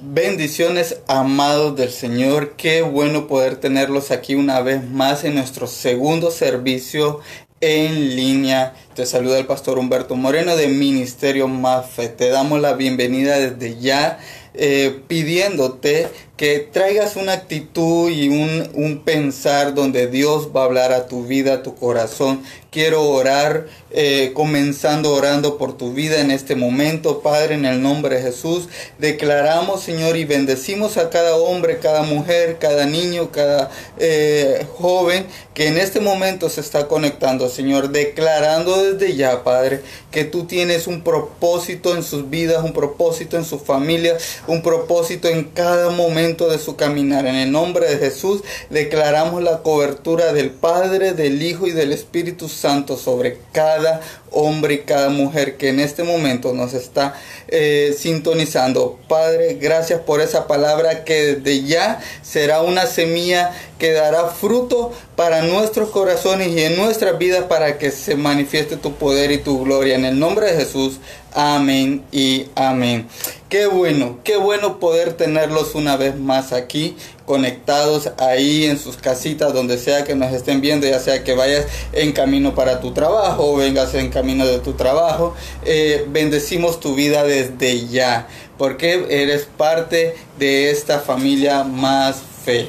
Bendiciones amados del Señor, qué bueno poder tenerlos aquí una vez más en nuestro segundo servicio en línea. Te saluda el pastor Humberto Moreno de Ministerio Mafe. Te damos la bienvenida desde ya eh, pidiéndote que traigas una actitud y un, un, pensar donde Dios va a hablar a tu vida, a tu corazón. Quiero orar, eh, comenzando orando por tu vida en este momento, Padre, en el nombre de Jesús. Declaramos, Señor, y bendecimos a cada hombre, cada mujer, cada niño, cada eh, joven que en este momento se está conectando, Señor, declarando desde ya, Padre, que tú tienes un propósito en sus vidas, un propósito en su familia, un propósito en cada momento de su caminar. En el nombre de Jesús declaramos la cobertura del Padre, del Hijo y del Espíritu Santo sobre cada hombre y cada mujer que en este momento nos está eh, sintonizando. Padre, gracias por esa palabra que desde ya será una semilla que dará fruto para nuestros corazones y en nuestras vidas para que se manifieste tu poder y tu gloria. En el nombre de Jesús, amén y amén. Qué bueno, qué bueno poder tenerlos una vez más aquí conectados ahí en sus casitas, donde sea que nos estén viendo, ya sea que vayas en camino para tu trabajo o vengas en camino de tu trabajo. Eh, bendecimos tu vida desde ya, porque eres parte de esta familia más fe.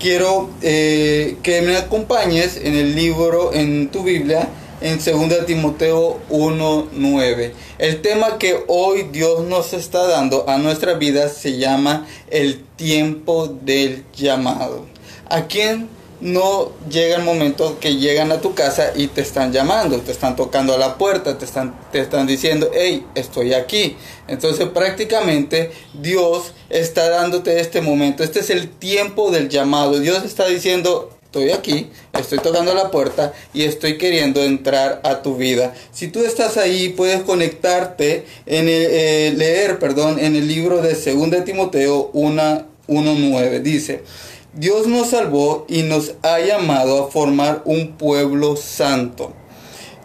Quiero eh, que me acompañes en el libro, en tu Biblia, en 2 Timoteo 1.9. El tema que hoy Dios nos está dando a nuestra vida se llama el tiempo del llamado. ¿A quién no llega el momento que llegan a tu casa y te están llamando, te están tocando a la puerta, te están, te están diciendo, hey, estoy aquí. Entonces prácticamente Dios está dándote este momento, este es el tiempo del llamado. Dios está diciendo, estoy aquí, estoy tocando la puerta y estoy queriendo entrar a tu vida. Si tú estás ahí, puedes conectarte en eh, leer, perdón, en el libro de 2 Timoteo 1.9. Dice, Dios nos salvó y nos ha llamado a formar un pueblo santo.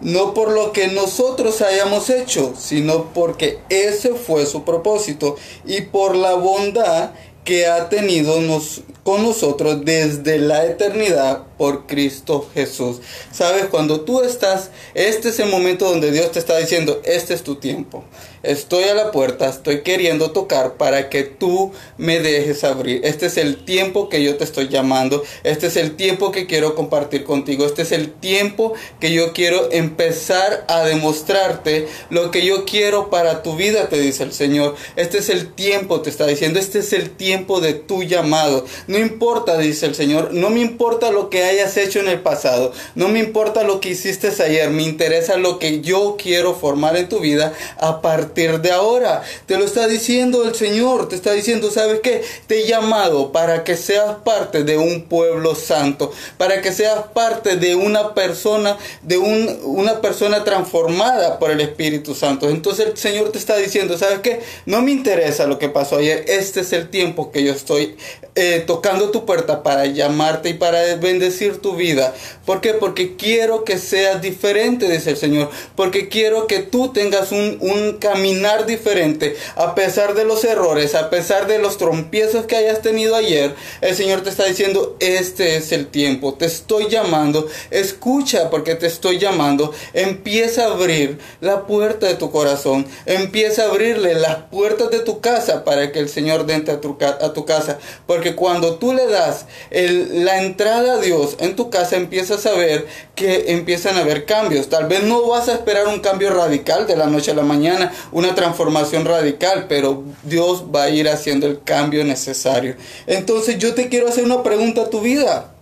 No por lo que nosotros hayamos hecho, sino porque ese fue su propósito y por la bondad que ha tenido nos, con nosotros desde la eternidad por Cristo Jesús. Sabes, cuando tú estás, este es el momento donde Dios te está diciendo, este es tu tiempo. Estoy a la puerta, estoy queriendo tocar para que tú me dejes abrir. Este es el tiempo que yo te estoy llamando. Este es el tiempo que quiero compartir contigo. Este es el tiempo que yo quiero empezar a demostrarte lo que yo quiero para tu vida, te dice el Señor. Este es el tiempo, te está diciendo. Este es el tiempo de tu llamado. No importa, dice el Señor. No me importa lo que hayas hecho en el pasado. No me importa lo que hiciste ayer. Me interesa lo que yo quiero formar en tu vida a partir de ahora. Te lo está diciendo el Señor, te está diciendo, ¿sabes qué? Te he llamado para que seas parte de un pueblo santo, para que seas parte de una persona, de un, una persona transformada por el Espíritu Santo. Entonces el Señor te está diciendo, ¿sabes qué? No me interesa lo que pasó ayer, este es el tiempo que yo estoy eh, tocando tu puerta para llamarte y para bendecir tu vida. ¿Por qué? Porque quiero que seas diferente, dice el Señor, porque quiero que tú tengas un, un camino caminar diferente, a pesar de los errores, a pesar de los trompiezos que hayas tenido ayer, el Señor te está diciendo, este es el tiempo, te estoy llamando, escucha porque te estoy llamando, empieza a abrir la puerta de tu corazón, empieza a abrirle las puertas de tu casa para que el Señor entre a tu, a tu casa, porque cuando tú le das la entrada a Dios en tu casa, empiezas a ver que empiezan a haber cambios, tal vez no vas a esperar un cambio radical de la noche a la mañana, una transformación radical, pero Dios va a ir haciendo el cambio necesario. Entonces yo te quiero hacer una pregunta a tu vida.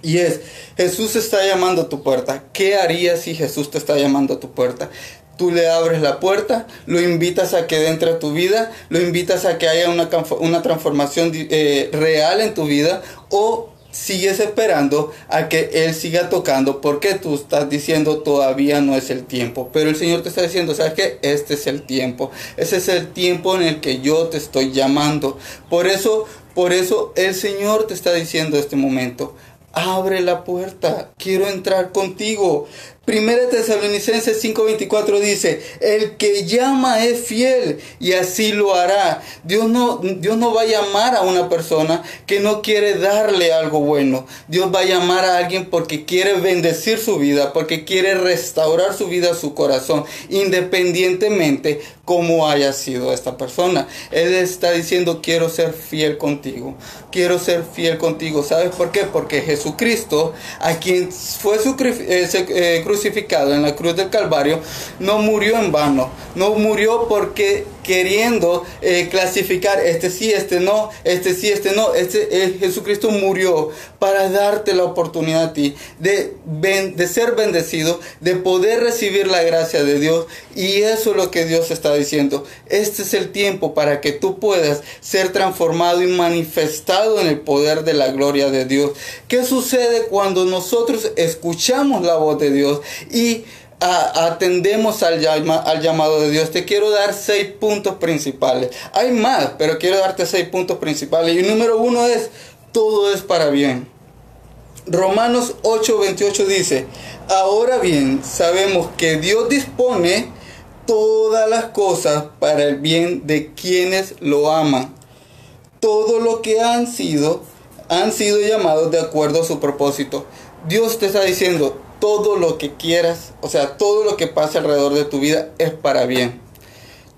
Y es, Jesús está llamando a tu puerta. ¿Qué harías si Jesús te está llamando a tu puerta? Tú le abres la puerta, lo invitas a que entre a tu vida, lo invitas a que haya una, una transformación eh, real en tu vida o sigues esperando a que Él siga tocando porque tú estás diciendo todavía no es el tiempo. Pero el Señor te está diciendo, ¿sabes qué? Este es el tiempo. Ese es el tiempo en el que yo te estoy llamando. Por eso, por eso el Señor te está diciendo este momento, abre la puerta, quiero entrar contigo. Primera Tesalonicenses 5:24 dice, el que llama es fiel y así lo hará. Dios no, Dios no va a llamar a una persona que no quiere darle algo bueno. Dios va a llamar a alguien porque quiere bendecir su vida, porque quiere restaurar su vida, su corazón, independientemente cómo haya sido esta persona. Él está diciendo, quiero ser fiel contigo, quiero ser fiel contigo. ¿Sabes por qué? Porque Jesucristo, a quien fue su, eh, crucificado en la cruz del Calvario, no murió en vano, no murió porque queriendo eh, clasificar este sí, este no, este sí, este no, este eh, Jesucristo murió para darte la oportunidad a ti de, de ser bendecido, de poder recibir la gracia de Dios y eso es lo que Dios está diciendo. Este es el tiempo para que tú puedas ser transformado y manifestado en el poder de la gloria de Dios. ¿Qué sucede cuando nosotros escuchamos la voz de Dios y atendemos al, llamado de Dios, te quiero dar seis puntos principales. Hay más, pero quiero darte seis puntos principales. Y número uno es, todo es para bien. Romanos 8:28 dice, ahora bien, sabemos que Dios dispone todas las cosas para el bien de quienes lo aman. Todo lo que han sido, han sido llamados de acuerdo a su propósito. Dios te está diciendo, todo lo que quieras, o sea, todo lo que pasa alrededor de tu vida es para bien.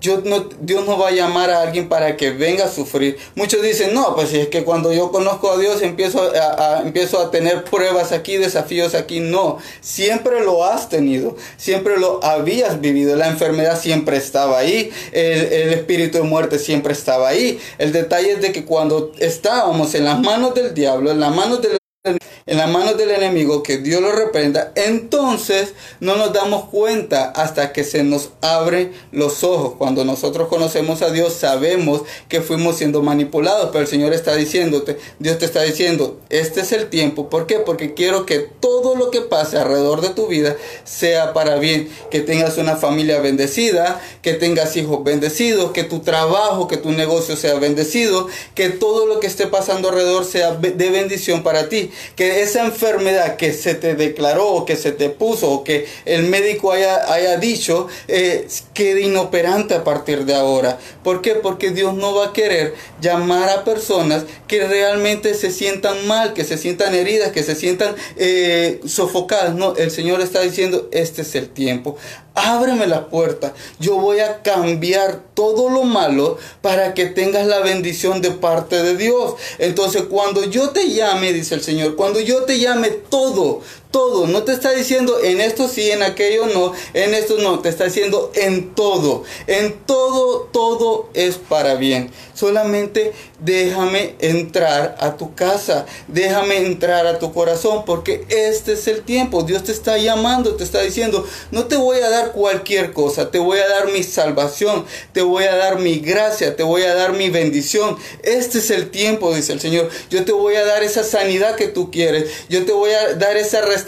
Dios no, Dios no va a llamar a alguien para que venga a sufrir. Muchos dicen, no, pues es que cuando yo conozco a Dios empiezo a, empiezo a tener pruebas aquí, desafíos aquí. No, siempre lo has tenido, siempre lo habías vivido. La enfermedad siempre estaba ahí, el, el espíritu de muerte siempre estaba ahí. El detalle es de que cuando estábamos en las manos del diablo, en las manos del en las manos del enemigo, que Dios lo reprenda, entonces no nos damos cuenta hasta que se nos abren los ojos. Cuando nosotros conocemos a Dios, sabemos que fuimos siendo manipulados, pero el Señor está diciéndote, Dios te está diciendo, este es el tiempo. ¿Por qué? Porque quiero que todo lo que pase alrededor de tu vida sea para bien, que tengas una familia bendecida, que tengas hijos bendecidos, que tu trabajo, que tu negocio sea bendecido, que todo lo que esté pasando alrededor sea de bendición para ti que esa enfermedad que se te declaró o que se te puso o que el médico haya, haya dicho eh, quede inoperante a partir de ahora. ¿Por qué? Porque Dios no va a querer llamar a personas que realmente se sientan mal, que se sientan heridas, que se sientan eh, sofocadas. No, el Señor está diciendo, este es el tiempo ábreme la puerta. Yo voy a cambiar todo lo malo para que tengas la bendición de parte de Dios. Entonces, cuando yo te llame, dice el Señor, cuando yo te llame todo, todo, no te está diciendo en esto sí, en aquello no, en esto no, te está diciendo en todo, en todo, todo es para bien. Solamente déjame entrar a tu casa, déjame entrar a tu corazón, porque este es el tiempo. Dios te está llamando, te está diciendo, no te voy a dar cualquier cosa, te voy a dar mi salvación, te voy a dar mi gracia, te voy a dar mi bendición. Este es el tiempo, dice el Señor. Yo te voy a dar esa sanidad que tú quieres, yo te voy a dar esa restauración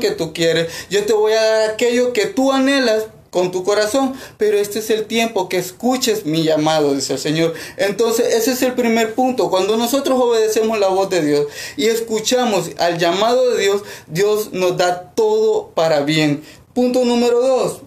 que tú quieres, yo te voy a dar aquello que tú anhelas con tu corazón, pero este es el tiempo que escuches mi llamado, dice el Señor. Entonces, ese es el primer punto. Cuando nosotros obedecemos la voz de Dios y escuchamos al llamado de Dios, Dios nos da todo para bien. Punto número dos.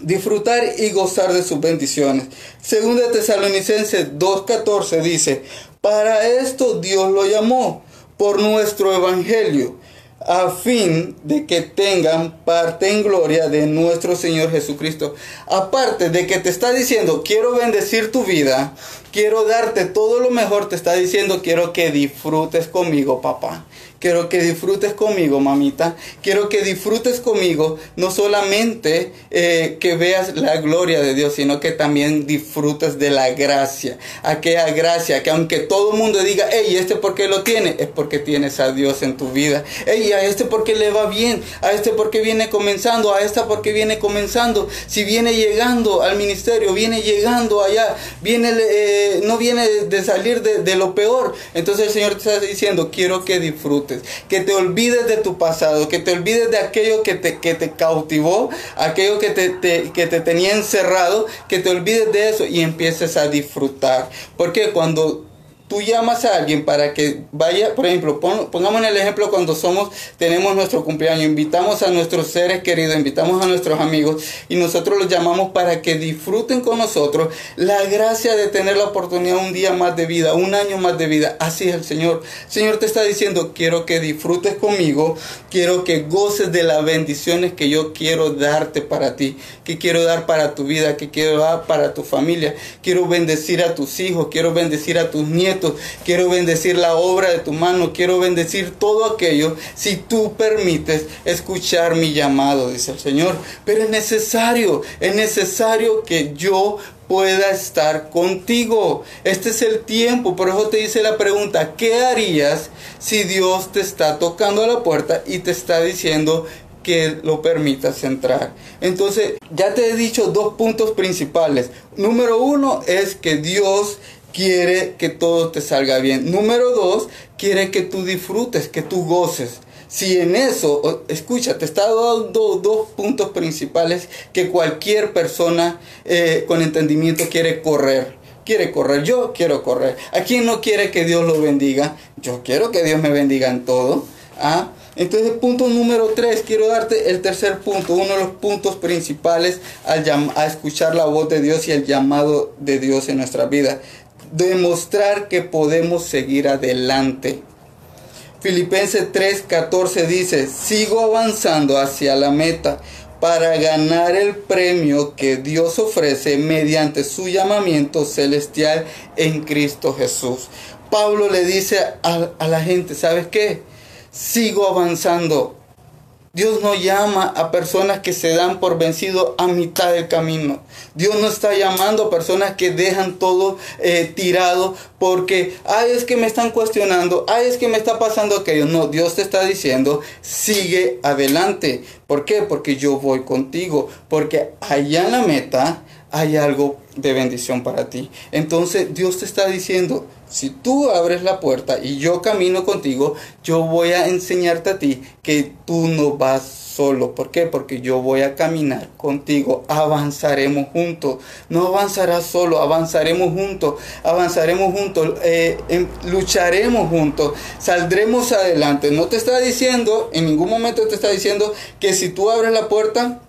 Disfrutar y gozar de sus bendiciones. Segunda Tesalonicenses 2.14 dice, para esto Dios lo llamó por nuestro evangelio a fin de que tengan parte en gloria de nuestro Señor Jesucristo. Aparte de que te está diciendo, quiero bendecir tu vida, quiero darte todo lo mejor, te está diciendo, quiero que disfrutes conmigo, papá. Quiero que disfrutes conmigo, mamita. Quiero que disfrutes conmigo, no solamente eh, que veas la gloria de Dios, sino que también disfrutes de la gracia. Aquella gracia que aunque todo el mundo diga, hey, ¿este por qué lo tiene? Es porque tienes a Dios en tu vida. Hey, a este porque le va bien, a este porque viene comenzando, a esta porque viene comenzando. Si viene llegando al ministerio, viene llegando allá, viene, eh, no viene de salir de, lo peor. Entonces el Señor te está diciendo, quiero que disfrutes que te olvides de tu pasado, que te olvides de aquello que te, que te cautivó, aquello que te, que te tenía encerrado, que te olvides de eso y empieces a disfrutar. Porque cuando tú llamas a alguien para que vaya, por ejemplo, pongamos en el ejemplo cuando somos, tenemos nuestro cumpleaños, invitamos a nuestros seres queridos, invitamos a nuestros amigos y nosotros los llamamos para que disfruten con nosotros la gracia de tener la oportunidad un día más de vida, un año más de vida. Así es el Señor. El Señor te está diciendo, quiero que disfrutes conmigo, quiero que goces de las bendiciones que yo quiero darte para ti, que quiero dar para tu vida, que quiero dar para tu familia. Quiero bendecir a tus hijos, quiero bendecir a tus nietos quiero bendecir la obra de tu mano, quiero bendecir todo aquello si tú permites escuchar mi llamado, dice el Señor. Pero es necesario, es necesario que yo pueda estar contigo. Este es el tiempo. Por eso te dice la pregunta, ¿qué harías si Dios te está tocando a la puerta y te está diciendo que lo permitas entrar? Entonces, ya te he dicho dos puntos principales. Número uno es que Dios quiere que todo te salga bien. Número dos, quiere que tú disfrutes, que tú goces. Si en eso, escucha, te está dando dos puntos principales que cualquier persona eh, con entendimiento quiere correr. Quiere correr, yo quiero correr. ¿A quién no quiere que Dios lo bendiga? Yo quiero que Dios me bendiga en todo. ¿Ah? Entonces, punto número tres, quiero darte el tercer punto, uno de los puntos principales al a escuchar la voz de Dios y el llamado de Dios en nuestra vida demostrar que podemos seguir adelante. Filipenses 3:14 dice, sigo avanzando hacia la meta para ganar el premio que Dios ofrece mediante su llamamiento celestial en Cristo Jesús. Pablo le dice a, la gente, ¿sabes qué? Sigo avanzando Dios no llama a personas que se dan por vencido a mitad del camino. Dios no está llamando a personas que dejan todo eh, tirado porque, ay, es que me están cuestionando, ay, es que me está pasando aquello. No, Dios te está diciendo, sigue adelante. ¿Por qué? Porque yo voy contigo. Porque allá en la meta hay algo de bendición para ti. Entonces Dios te está diciendo, si tú abres la puerta y yo camino contigo, yo voy a enseñarte a ti que tú no vas solo. ¿Por qué? Porque yo voy a caminar contigo. Avanzaremos juntos. No avanzarás solo, avanzaremos juntos. Avanzaremos juntos. Eh, em, lucharemos juntos. Saldremos adelante. No te está diciendo, en ningún momento te está diciendo que si tú abres la puerta,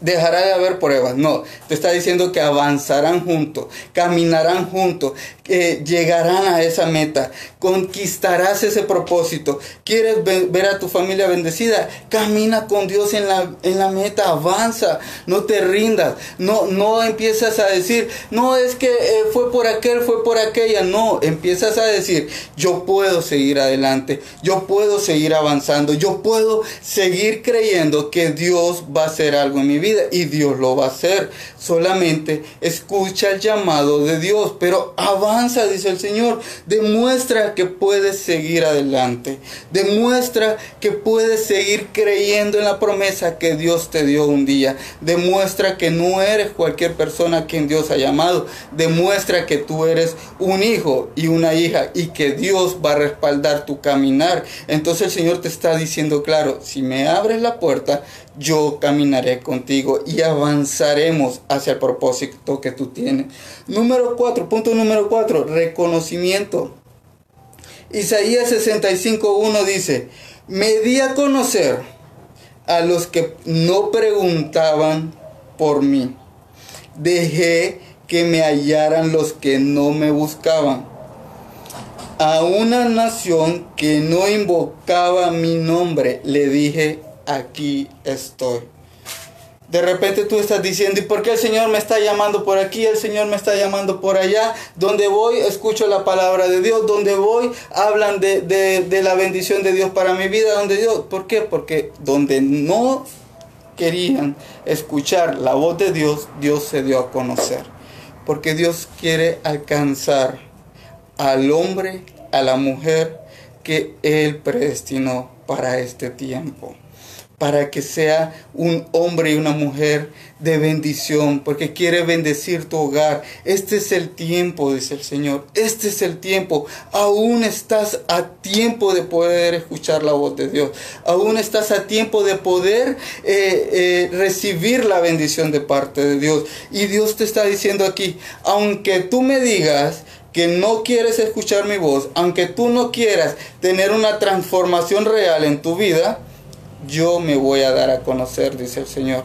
dejará de haber pruebas. No, te está diciendo que avanzarán juntos, caminarán juntos, llegarán a esa meta, conquistarás ese propósito. ¿Quieres ver a tu familia bendecida? Camina con Dios en la, en la meta, avanza, no te rindas, no, no empiezas a decir, no es que eh, fue por aquel, fue por aquella, no, empiezas a decir, yo puedo seguir adelante, yo puedo seguir avanzando, yo puedo seguir creyendo que Dios va a hacer algo en mi vida y Dios lo va a hacer. Solamente escucha el llamado de Dios, pero avanza, dice el Señor. Demuestra que puedes seguir adelante. Demuestra que puedes seguir creyendo en la promesa que Dios te dio un día. Demuestra que no eres cualquier persona a quien Dios ha llamado. Demuestra que tú eres un hijo y una hija y que Dios va a respaldar tu caminar. Entonces el Señor te está diciendo claro, si me abres la puerta, yo caminaré contigo y avanzaremos hacia el propósito que tú tienes. Número 4, punto número 4, reconocimiento. Isaías 65.1 dice, me di a conocer a los que no preguntaban por mí. Dejé que me hallaran los que no me buscaban. A una nación que no invocaba mi nombre, le dije, aquí estoy. De repente tú estás diciendo, ¿y por qué el Señor me está llamando por aquí? El Señor me está llamando por allá. Donde voy, escucho la palabra de Dios. Donde voy, hablan de, de la bendición de Dios para mi vida. Donde Dios, ¿Por qué? Porque donde no querían escuchar la voz de Dios, Dios se dio a conocer. Porque Dios quiere alcanzar al hombre, a la mujer que Él predestinó para este tiempo para que sea un hombre y una mujer de bendición, porque quiere bendecir tu hogar. Este es el tiempo, dice el Señor. Este es el tiempo. Aún estás a tiempo de poder escuchar la voz de Dios. Aún estás a tiempo de poder eh, eh, recibir la bendición de parte de Dios. Y Dios te está diciendo aquí, aunque tú me digas, que no quieres escuchar mi voz, aunque tú no quieras tener una transformación real en tu vida, yo me voy a dar a conocer, dice el Señor.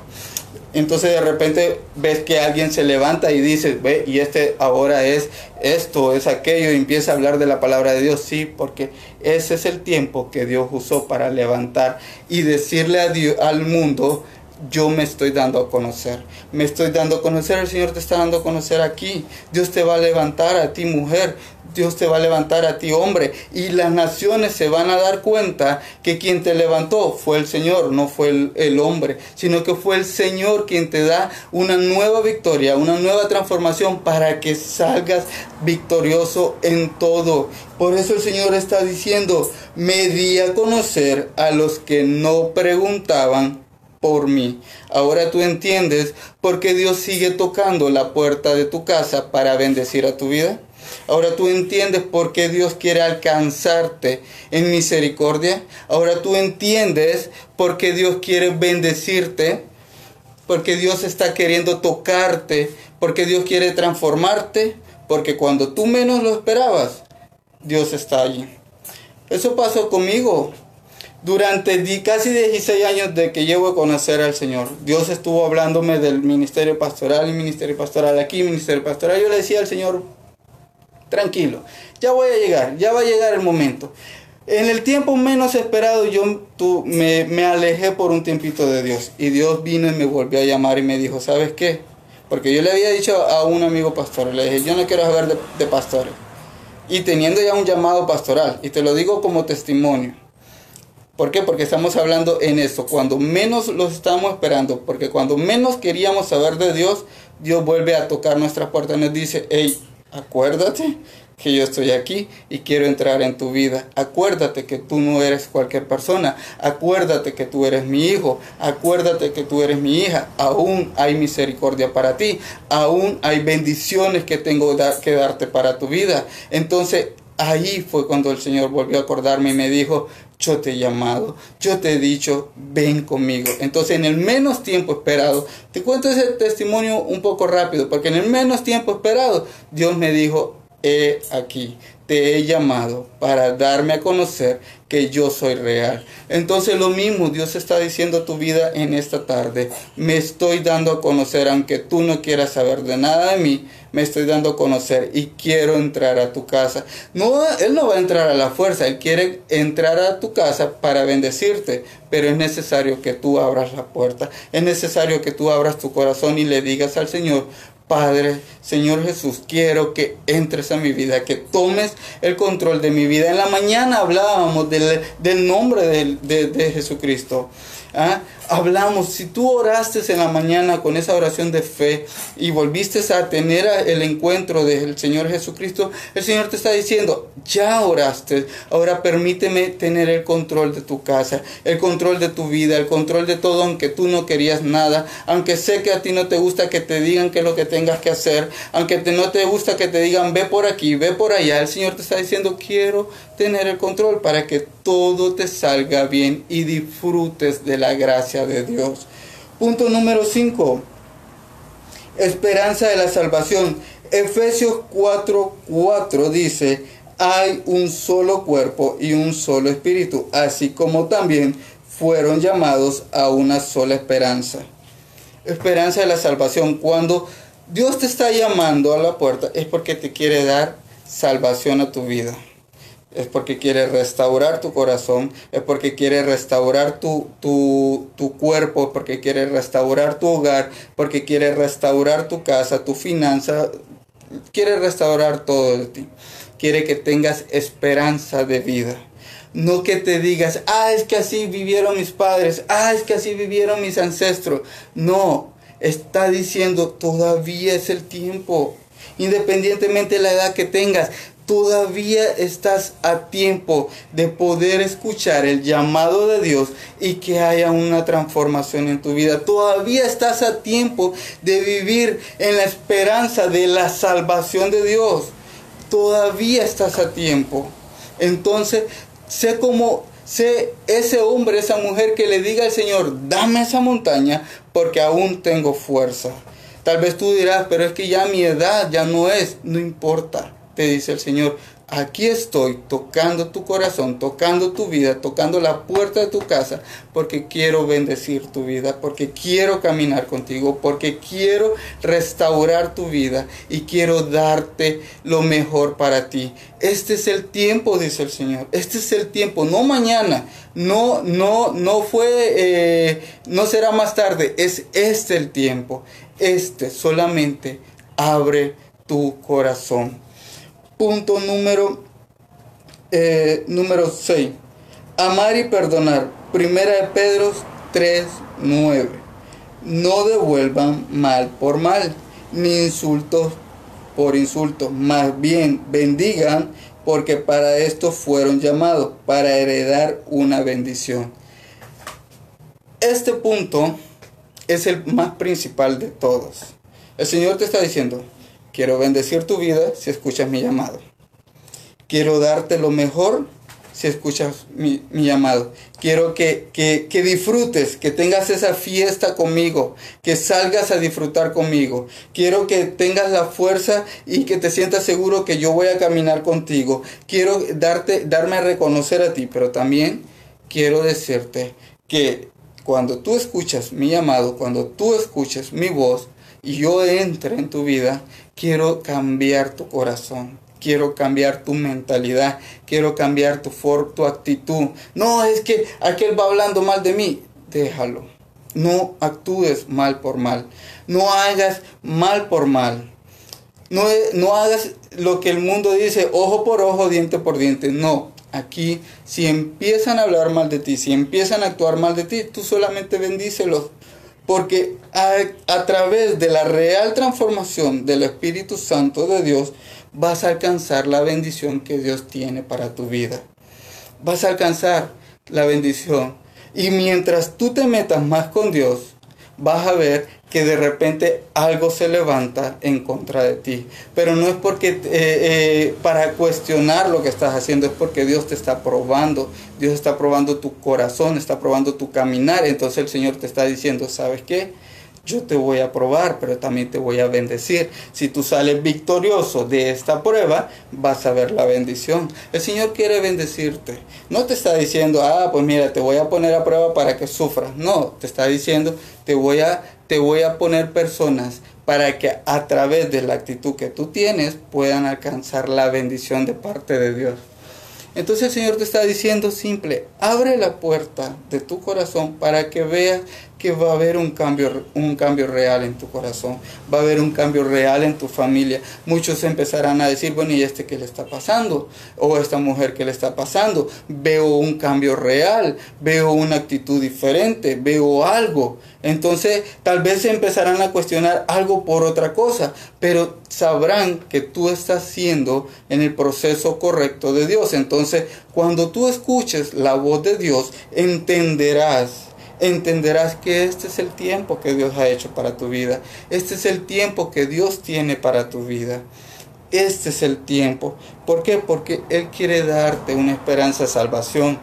Entonces de repente ves que alguien se levanta y dice, ve, y este ahora es esto, es aquello, y empieza a hablar de la palabra de Dios, sí, porque ese es el tiempo que Dios usó para levantar y decirle a Dios, al mundo, yo me estoy dando a conocer. Me estoy dando a conocer, el Señor te está dando a conocer aquí. Dios te va a levantar a ti mujer, Dios te va a levantar a ti hombre. Y las naciones se van a dar cuenta que quien te levantó fue el Señor, no fue el, hombre, sino que fue el Señor quien te da una nueva victoria, una nueva transformación para que salgas victorioso en todo. Por eso el Señor está diciendo, me di a conocer a los que no preguntaban por mí. Ahora tú entiendes por qué Dios sigue tocando la puerta de tu casa para bendecir a tu vida. Ahora tú entiendes por qué Dios quiere alcanzarte en misericordia. Ahora tú entiendes por qué Dios quiere bendecirte. Porque Dios está queriendo tocarte. Porque Dios quiere transformarte. Porque cuando tú menos lo esperabas, Dios está allí. Eso pasó conmigo. Durante casi 16 años de que llevo a conocer al Señor, Dios estuvo hablándome del ministerio pastoral y ministerio pastoral aquí, ministerio pastoral. Yo le decía al Señor, tranquilo, ya voy a llegar, ya va a llegar el momento. En el tiempo menos esperado yo me, me alejé por un tiempito de Dios y Dios vino y me volvió a llamar y me dijo, ¿sabes qué? Porque yo le había dicho a un amigo pastor, le dije, yo no quiero saber de, de pastores. Y teniendo ya un llamado pastoral, y te lo digo como testimonio, ¿Por qué? Porque estamos hablando en eso. Cuando menos los estamos esperando, porque cuando menos queríamos saber de Dios, Dios vuelve a tocar nuestra puerta y nos dice, hey, acuérdate que yo estoy aquí y quiero entrar en tu vida. Acuérdate que tú no eres cualquier persona. Acuérdate que tú eres mi hijo. Acuérdate que tú eres mi hija. Aún hay misericordia para ti. Aún hay bendiciones que tengo que darte para tu vida. Entonces ahí fue cuando el Señor volvió a acordarme y me dijo, yo te he llamado, yo te he dicho, ven conmigo. Entonces, en el menos tiempo esperado, te cuento ese testimonio un poco rápido, porque en el menos tiempo esperado, Dios me dijo, he aquí, te he llamado para darme a conocer que yo soy real. Entonces lo mismo Dios está diciendo a tu vida en esta tarde. Me estoy dando a conocer, aunque tú no quieras saber de nada de mí, me estoy dando a conocer y quiero entrar a tu casa. No, Él no va a entrar a la fuerza, Él quiere entrar a tu casa para bendecirte, pero es necesario que tú abras la puerta, es necesario que tú abras tu corazón y le digas al Señor, Padre, Señor Jesús, quiero que entres a mi vida, que tomes el control de mi vida. En la mañana hablábamos del, del nombre de, de, de Jesucristo. ¿Ah? Hablamos, si tú oraste en la mañana con esa oración de fe y volviste a tener el encuentro del Señor Jesucristo, el Señor te está diciendo, ya oraste, ahora permíteme tener el control de tu casa, el control de tu vida, el control de todo, aunque tú no querías nada, aunque sé que a ti no te gusta que te digan qué es lo que tengas que hacer, aunque te, no te gusta que te digan ve por aquí, ve por allá, el Señor te está diciendo, quiero tener el control para que todo te salga bien y disfrutes de la gracia de Dios. Punto número 5. Esperanza de la salvación. Efesios 4:4 4 dice, hay un solo cuerpo y un solo espíritu, así como también fueron llamados a una sola esperanza. Esperanza de la salvación. Cuando Dios te está llamando a la puerta es porque te quiere dar salvación a tu vida es porque quiere restaurar tu corazón, es porque quiere restaurar tu, tu, tu, cuerpo, porque quiere restaurar tu hogar, porque quiere restaurar tu casa, tu finanza, quiere restaurar todo de ti. Quiere que tengas esperanza de vida. No que te digas, ah, es que así vivieron mis padres, ah, es que así vivieron mis ancestros. No, está diciendo, todavía es el tiempo independientemente de la edad que tengas todavía estás a tiempo de poder escuchar el llamado de Dios y que haya una transformación en tu vida. Todavía estás a tiempo de vivir en la esperanza de la salvación de Dios. Todavía estás a tiempo. Entonces, sé como sé ese hombre, esa mujer que le diga al Señor, dame esa montaña porque aún tengo fuerza. Tal vez tú dirás, pero es que ya mi edad ya no es, no importa te dice el Señor, aquí estoy tocando tu corazón, tocando tu vida, tocando la puerta de tu casa, porque quiero bendecir tu vida, porque quiero caminar contigo, porque quiero restaurar tu vida y quiero darte lo mejor para ti. Este es el tiempo, dice el Señor. Este es el tiempo, no mañana, no, no, no fue, eh, no será más tarde. Es este el tiempo. Este solamente abre tu corazón. Punto número, eh, número 6. Amar y perdonar. Primera de Pedro 3, 9. No devuelvan mal por mal, ni insultos por insultos. Más bien bendigan, porque para esto fueron llamados, para heredar una bendición. Este punto es el más principal de todos. El Señor te está diciendo, Quiero bendecir tu vida si escuchas mi llamado. Quiero darte lo mejor si escuchas mi, llamado. Quiero que, que, disfrutes, que tengas esa fiesta conmigo, que salgas a disfrutar conmigo. Quiero que tengas la fuerza y que te sientas seguro que yo voy a caminar contigo. Quiero darte, darme a reconocer a ti, pero también quiero decirte que cuando tú escuchas mi llamado, cuando tú escuchas mi voz y yo entre en tu vida, quiero cambiar tu corazón. Quiero cambiar tu mentalidad, quiero cambiar tu, for, tu actitud. No, es que aquel va hablando mal de mí. Déjalo. No actúes mal por mal. No hagas mal por mal. No, no hagas lo que el mundo dice, ojo por ojo, diente por diente. No, aquí si empiezan a hablar mal de ti, si empiezan a actuar mal de ti, tú solamente bendícelos. Porque a, través de la real transformación del Espíritu Santo de Dios vas a alcanzar la bendición que Dios tiene para tu vida. Vas a alcanzar la bendición. Y mientras tú te metas más con Dios, vas a ver que de repente algo se levanta en contra de ti. Pero no es porque eh, eh, para cuestionar lo que estás haciendo, es porque Dios te está probando. Dios está probando tu corazón, está probando tu caminar. Entonces el Señor te está diciendo, ¿sabes qué? Yo te voy a probar, pero también te voy a bendecir. Si tú sales victorioso de esta prueba, vas a ver la bendición. El Señor quiere bendecirte. No te está diciendo, ah, pues mira, te voy a poner a prueba para que sufras. No, te está diciendo, te voy a te voy a poner personas para que a través de la actitud que tú tienes puedan alcanzar la bendición de parte de Dios. Entonces el Señor te está diciendo simple, abre la puerta de tu corazón para que veas que va a haber un cambio, un cambio real en tu corazón, va a haber un cambio real en tu familia. Muchos empezarán a decir, bueno, ¿y este qué le está pasando? O esta mujer qué le está pasando. Veo un cambio real, veo una actitud diferente, veo algo. Entonces tal vez se empezarán a cuestionar algo por otra cosa, pero sabrán que tú estás siendo en el proceso correcto de Dios. Entonces cuando tú escuches la voz de Dios, entenderás entenderás que este es el tiempo que Dios ha hecho para tu vida. Este es el tiempo que Dios tiene para tu vida. Este es el tiempo. ¿Por qué? Porque Él quiere darte una esperanza de salvación.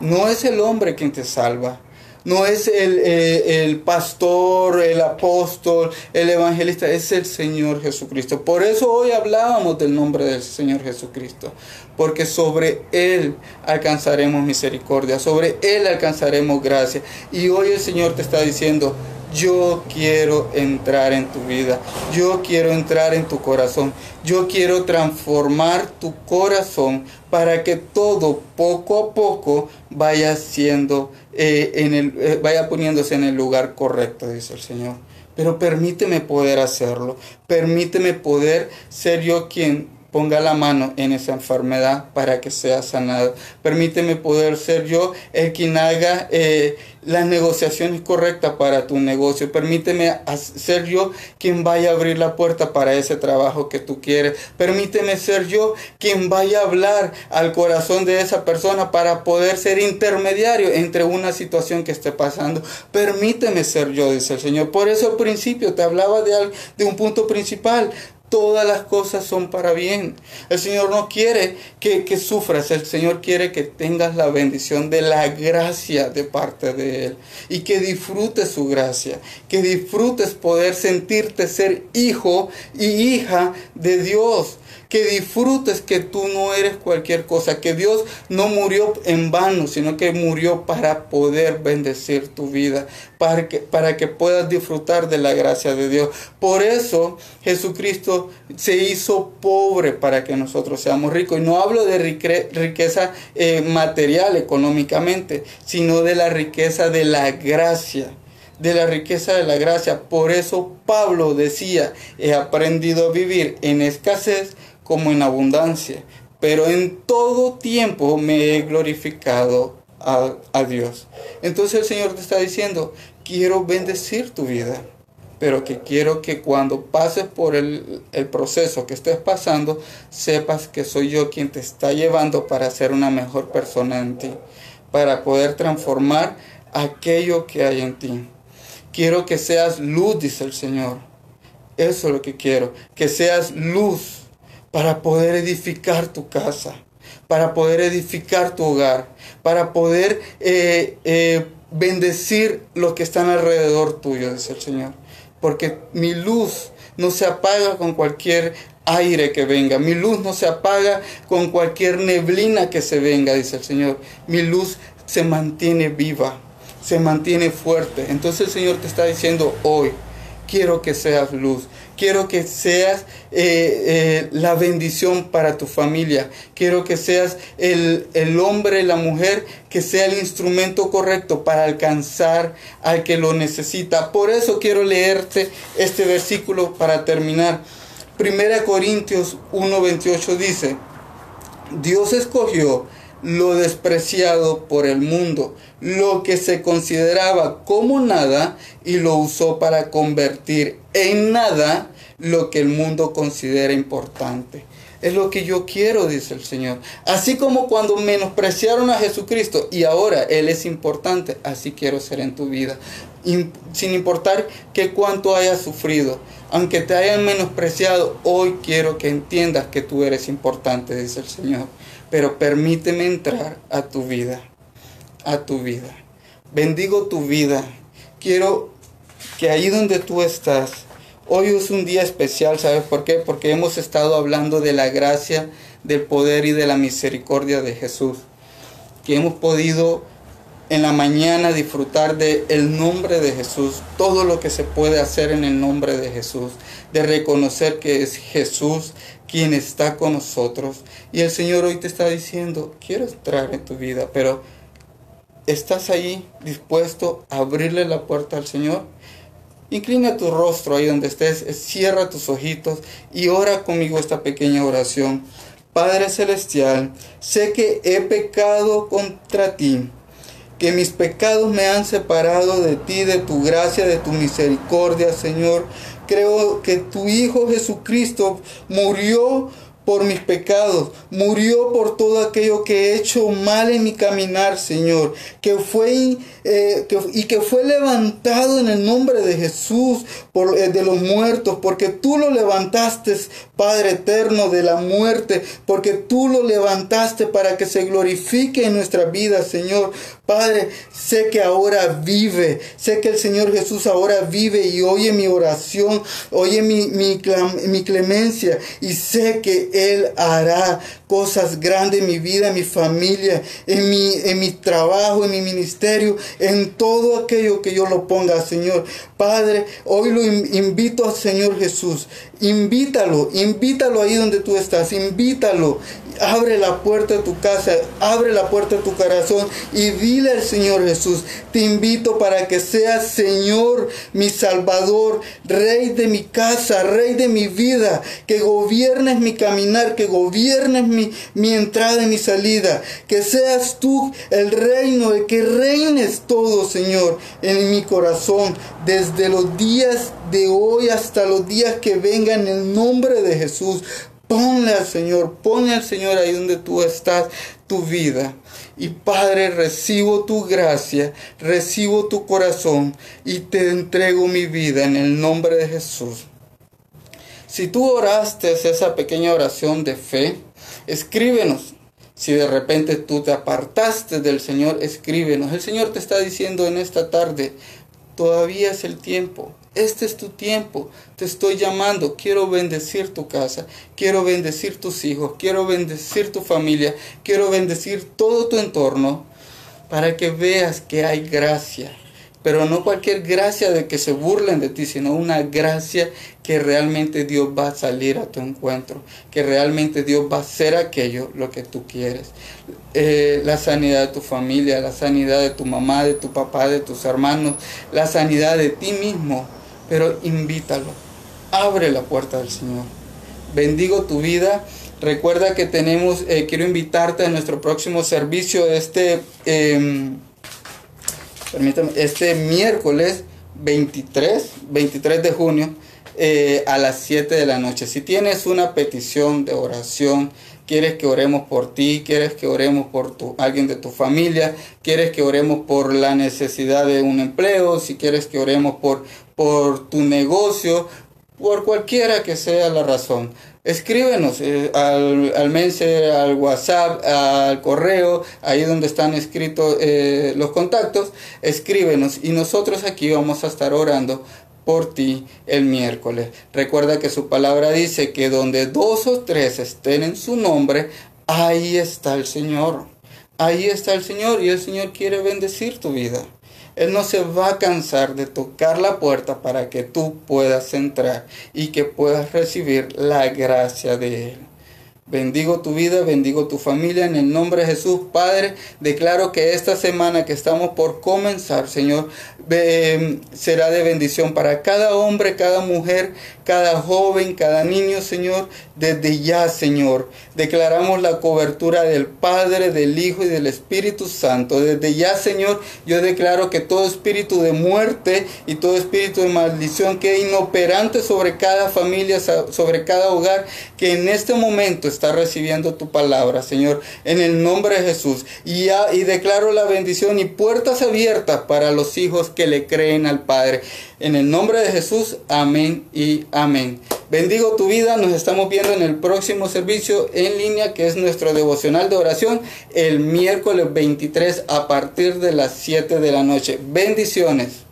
No es el hombre quien te salva, no es el, eh, el, pastor, el apóstol, el evangelista, es el Señor Jesucristo. Por eso hoy hablábamos del nombre del Señor Jesucristo, porque sobre Él alcanzaremos misericordia, sobre Él alcanzaremos gracia. Y hoy el Señor te está diciendo, yo quiero entrar en tu vida, yo quiero entrar en tu corazón, yo quiero transformar tu corazón para que todo poco a poco vaya siendo eh, eh, vaya poniéndose en el lugar correcto, dice el Señor. Pero permíteme poder hacerlo, permíteme poder ser yo quien ponga la mano en esa enfermedad para que sea sanado. Permíteme poder ser yo el quien haga eh, las negociaciones correctas para tu negocio. Permíteme ser yo quien vaya a abrir la puerta para ese trabajo que tú quieres. Permíteme ser yo quien vaya a hablar al corazón de esa persona para poder ser intermediario entre una situación que esté pasando. Permíteme ser yo, dice el Señor. Por eso al principio te hablaba de, de un punto principal todas las cosas son para bien. El Señor no quiere que, sufras, el Señor quiere que tengas la bendición de la gracia de parte de Él y que disfrutes su gracia, que disfrutes poder sentirte ser hijo y hija de Dios que disfrutes que tú no eres cualquier cosa, que Dios no murió en vano, sino que murió para poder bendecir tu vida, para que, para que puedas disfrutar de la gracia de Dios. Por eso Jesucristo se hizo pobre para que nosotros seamos ricos. Y no hablo de riqueza eh, material económicamente, sino de la riqueza de la gracia de la riqueza de la gracia. Por eso Pablo decía, he aprendido a vivir en escasez como en abundancia, pero en todo tiempo me he glorificado a, Dios. Entonces el Señor te está diciendo, quiero bendecir tu vida, pero que quiero que cuando pases por el, el, proceso que estés pasando, sepas que soy yo quien te está llevando para ser una mejor persona en ti, para poder transformar aquello que hay en ti. Quiero que seas luz, dice el Señor. Eso es lo que quiero, que seas luz para poder edificar tu casa, para poder edificar tu hogar, para poder eh, eh, bendecir los que están alrededor tuyo, dice el Señor. Porque mi luz no se apaga con cualquier aire que venga. Mi luz no se apaga con cualquier neblina que se venga, dice el Señor. Mi luz se mantiene viva se mantiene fuerte. Entonces el Señor te está diciendo hoy, quiero que seas luz, quiero que seas eh, eh, la bendición para tu familia, quiero que seas el, el hombre, la mujer, que sea el instrumento correcto para alcanzar al que lo necesita. Por eso quiero leerte este versículo para terminar. Primera Corintios 1:28 dice, Dios escogió lo despreciado por el mundo, lo que se consideraba como nada y lo usó para convertir en nada lo que el mundo considera importante. Es lo que yo quiero, dice el Señor. Así como cuando menospreciaron a Jesucristo y ahora Él es importante, así quiero ser en tu vida. sin importar que cuánto hayas sufrido, aunque te hayan menospreciado, hoy quiero que entiendas que tú eres importante, dice el Señor pero permíteme entrar a tu vida, a tu vida. Bendigo tu vida. Quiero que ahí donde tú estás, hoy es un día especial, ¿sabes por qué? Porque hemos estado hablando de la gracia, del poder y de la misericordia de Jesús. Que hemos podido en la mañana disfrutar de el nombre de Jesús, todo lo que se puede hacer en el nombre de Jesús, de reconocer que es Jesús quien está con nosotros. Y el Señor hoy te está diciendo, quiero entrar en tu vida, pero ¿estás ahí dispuesto a abrirle la puerta al Señor? Inclina tu rostro ahí donde estés, cierra tus ojitos y ora conmigo esta pequeña oración. Padre Celestial, sé que he pecado contra ti, que mis pecados me han separado de ti, de tu gracia, de tu misericordia, Señor. Creo que tu Hijo Jesucristo murió por mis pecados, murió por todo aquello que he hecho mal en mi caminar, Señor, que fue eh, y que fue levantado en el nombre de Jesús por, eh, de los muertos, porque tú lo levantaste, Padre eterno, de la muerte, porque tú lo levantaste para que se glorifique en nuestra vida, Señor. Padre, sé que ahora vive, sé que el Señor Jesús ahora vive y oye mi oración, oye mi, mi clemencia y sé que Él hará cosas grandes en mi vida, en mi familia, en mi, en mi trabajo, en mi ministerio, en todo aquello que yo lo ponga, Señor. Padre, hoy lo invito al Señor Jesús. Invítalo, invítalo ahí donde tú estás, invítalo, Abre la puerta de tu casa, abre la puerta de tu corazón y dile al Señor Jesús, te invito para que seas Señor, mi Salvador, Rey de mi casa, Rey de mi vida, que gobiernes mi caminar, que gobiernes mi, mi entrada y mi salida, que seas tú el reino, el que reines todo, Señor, en mi corazón, desde los días de hoy hasta los días que vengan en el nombre de Jesús. Ponle al Señor, ponle al Señor ahí donde tú estás tu vida. Y Padre, recibo tu gracia, recibo tu corazón y te entrego mi vida en el nombre de Jesús. Si tú oraste esa pequeña oración de fe, escríbenos. Si de repente tú te apartaste del Señor, escríbenos. El Señor te está diciendo en esta tarde, todavía es el tiempo. Este es tu tiempo. Te estoy llamando. Quiero bendecir tu casa. Quiero bendecir tus hijos. Quiero bendecir tu familia. Quiero bendecir todo tu entorno para que veas que hay gracia pero no cualquier gracia de que se burlen de ti, sino una gracia que realmente Dios va a salir a tu encuentro, que realmente Dios va a hacer aquello lo que tú quieres. Eh, la sanidad de tu familia, la sanidad de tu mamá, de tu papá, de tus hermanos, la sanidad de ti mismo, pero invítalo, abre la puerta del Señor. Bendigo tu vida. Recuerda que tenemos, eh, quiero invitarte a nuestro próximo servicio, este... Em, permítame, este miércoles 23, 23 de junio eh, a las 7 de la noche. Si tienes una petición de oración, quieres que oremos por ti, quieres que oremos por tu, alguien de tu familia, quieres que oremos por la necesidad de un empleo, si quieres que oremos por, por tu negocio, por cualquiera que sea la razón. Escríbenos eh, al, al al WhatsApp, al correo, ahí donde están escritos eh, los contactos, escríbenos y nosotros aquí vamos a estar orando por ti el miércoles. Recuerda que su palabra dice que donde dos o tres estén en su nombre, ahí está el Señor. Ahí está el Señor y el Señor quiere bendecir tu vida. Él no se va a cansar de tocar la puerta para que tú puedas entrar y que puedas recibir la gracia de Él. Bendigo tu vida, bendigo tu familia en el nombre de Jesús. Padre, declaro que esta semana que estamos por comenzar, Señor, será de bendición para cada hombre, cada mujer, cada joven, cada niño, Señor. Desde ya, Señor, declaramos la cobertura del Padre, del Hijo y del Espíritu Santo. Desde ya, Señor, yo declaro que todo espíritu de muerte y todo espíritu de maldición que es inoperante sobre cada familia, sobre cada hogar, que en este momento está recibiendo tu palabra, Señor, en el nombre de Jesús. Y, ya, y declaro la bendición y puertas abiertas para los hijos que le creen al Padre. En el nombre de Jesús, amén y amén. Bendigo tu vida, nos estamos viendo en el próximo servicio en línea que es nuestro devocional de oración el miércoles 23 a partir de las 7 de la noche. Bendiciones.